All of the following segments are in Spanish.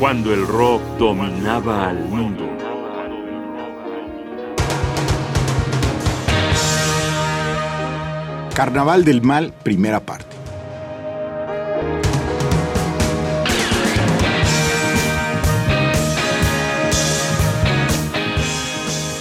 cuando el rock dominaba al mundo. Carnaval del Mal, primera parte.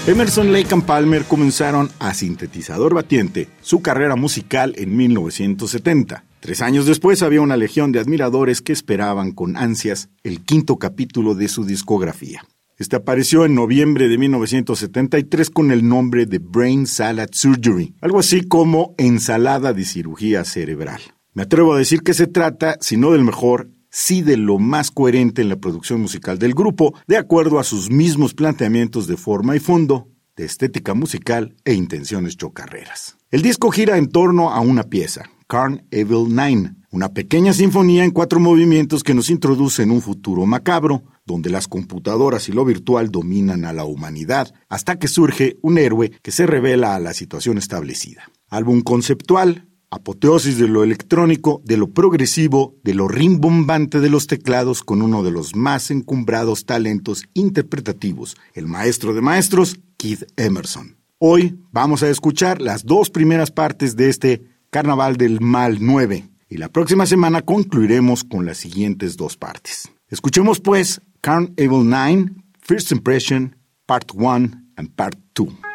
Emerson, Lake and Palmer comenzaron a sintetizador batiente su carrera musical en 1970. Tres años después había una legión de admiradores que esperaban con ansias el quinto capítulo de su discografía. Este apareció en noviembre de 1973 con el nombre de Brain Salad Surgery, algo así como ensalada de cirugía cerebral. Me atrevo a decir que se trata, si no del mejor, sí de lo más coherente en la producción musical del grupo, de acuerdo a sus mismos planteamientos de forma y fondo, de estética musical e intenciones chocarreras. El disco gira en torno a una pieza, Carn Evil Nine, una pequeña sinfonía en cuatro movimientos que nos introduce en un futuro macabro, donde las computadoras y lo virtual dominan a la humanidad, hasta que surge un héroe que se revela a la situación establecida. Álbum conceptual, apoteosis de lo electrónico, de lo progresivo, de lo rimbombante de los teclados con uno de los más encumbrados talentos interpretativos, el maestro de maestros, Keith Emerson. Hoy vamos a escuchar las dos primeras partes de este Carnaval del Mal 9 y la próxima semana concluiremos con las siguientes dos partes. Escuchemos pues Carn Evil 9, First Impression, Part 1 and Part 2.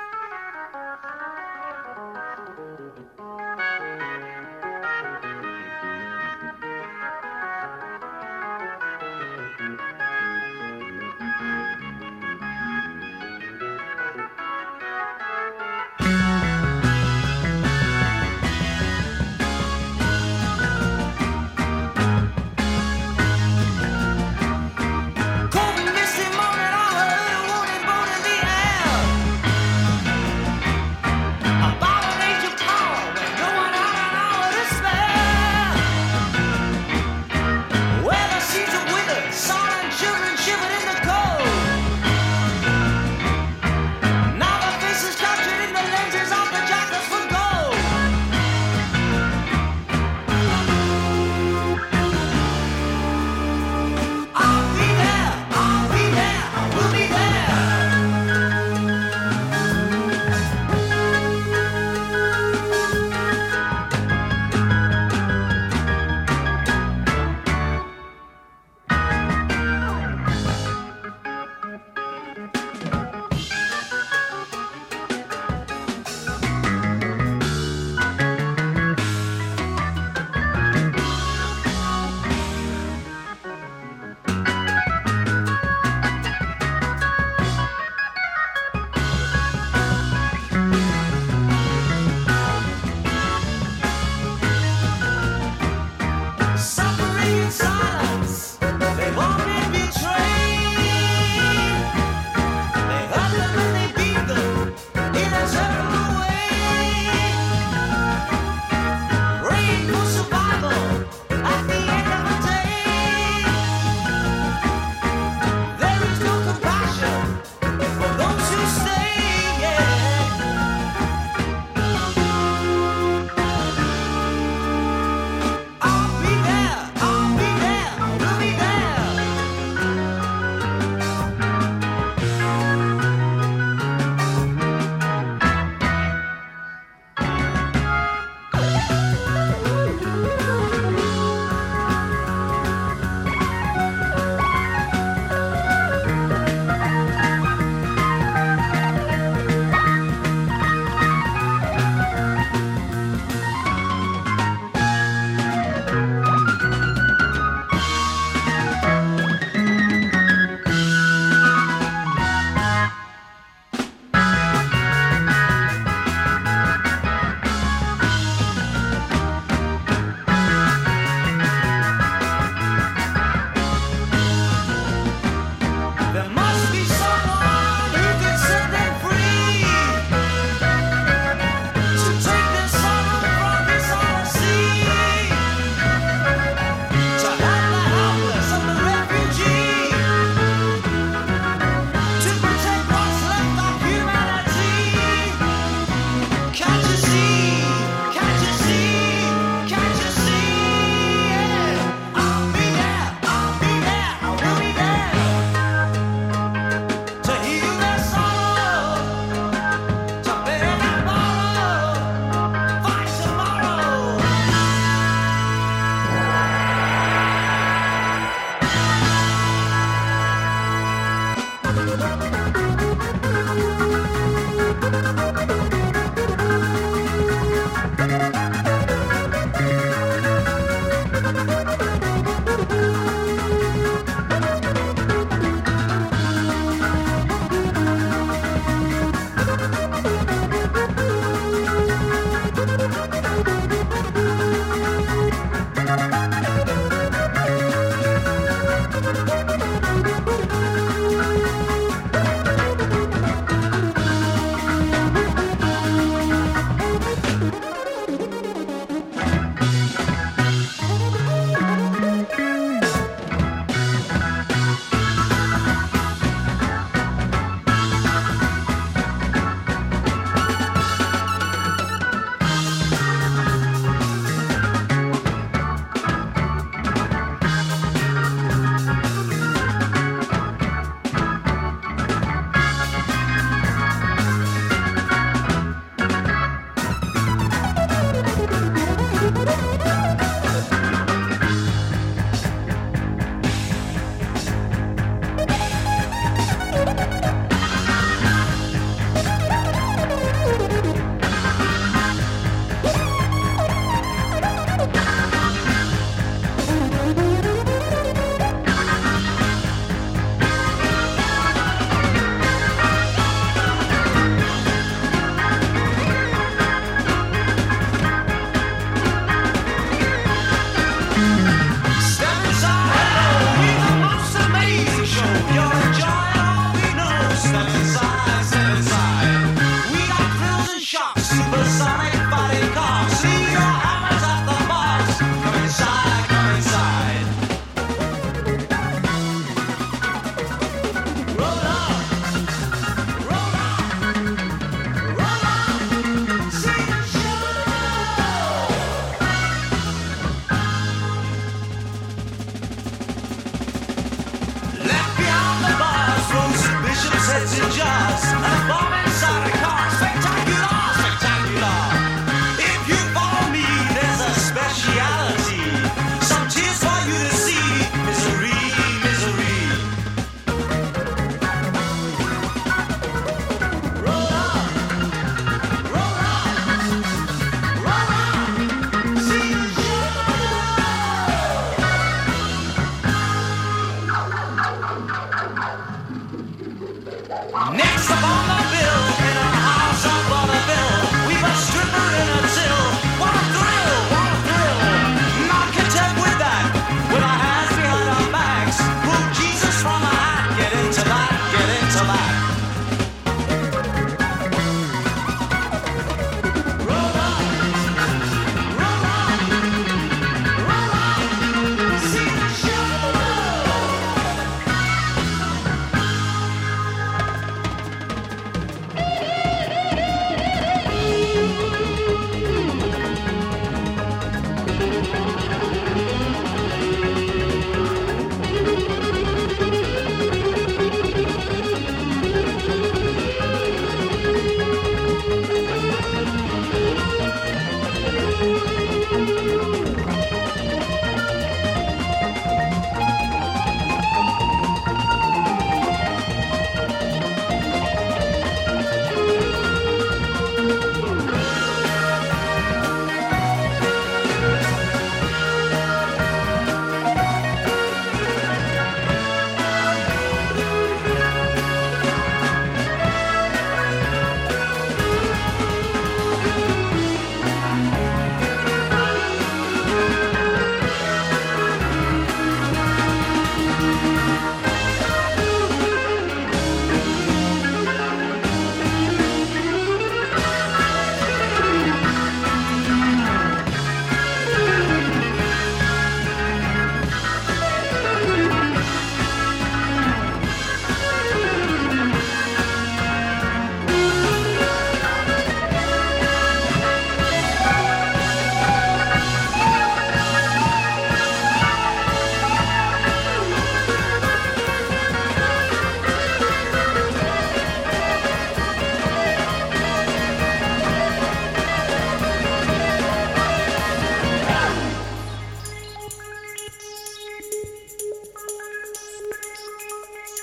jobs.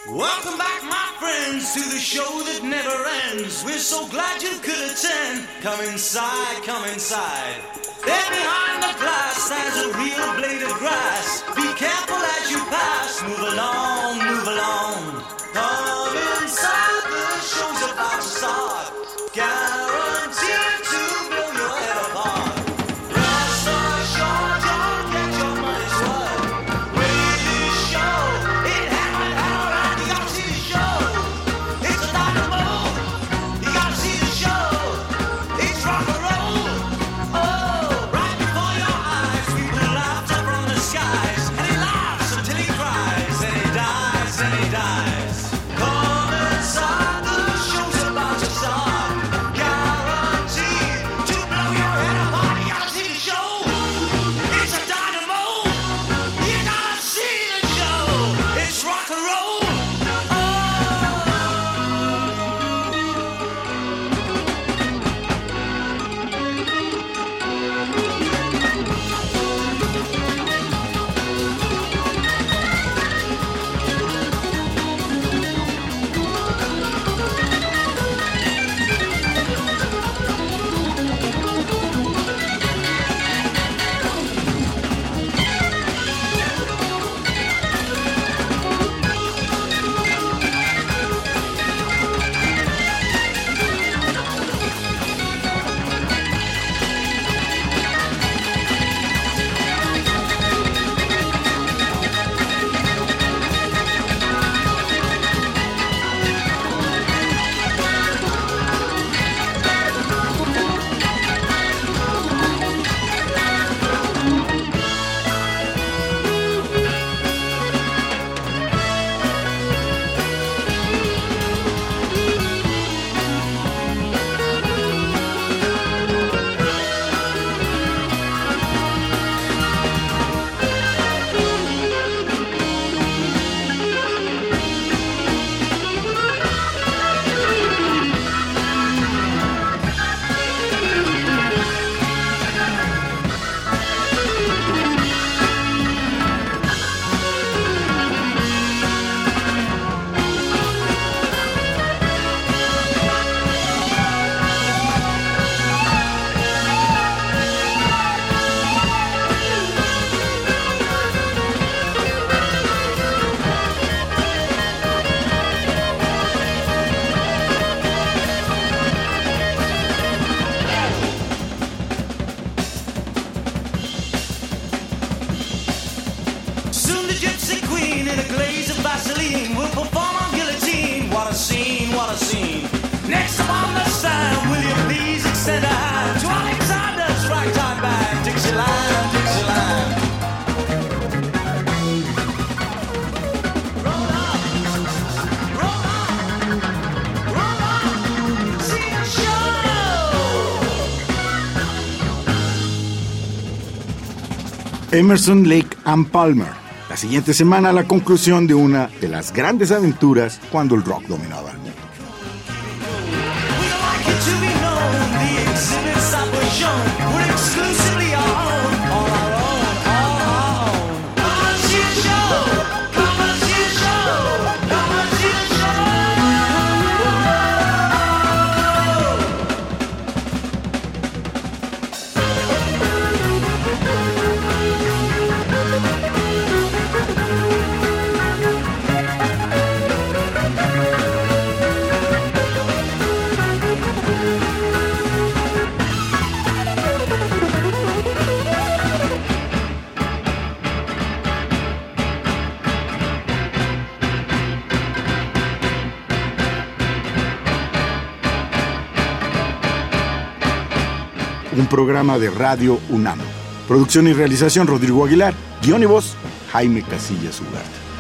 Welcome back, my friends, to the show that never ends. We're so glad you could attend. Come inside, come inside. There behind the glass stands a real blade of grass. Be careful as you pass, move along. Emerson, Lake and Palmer. La siguiente semana la conclusión de una de las grandes aventuras cuando el rock dominaba un programa de Radio UNAM. Producción y realización Rodrigo Aguilar, guion y voz Jaime Casillas Ugarte.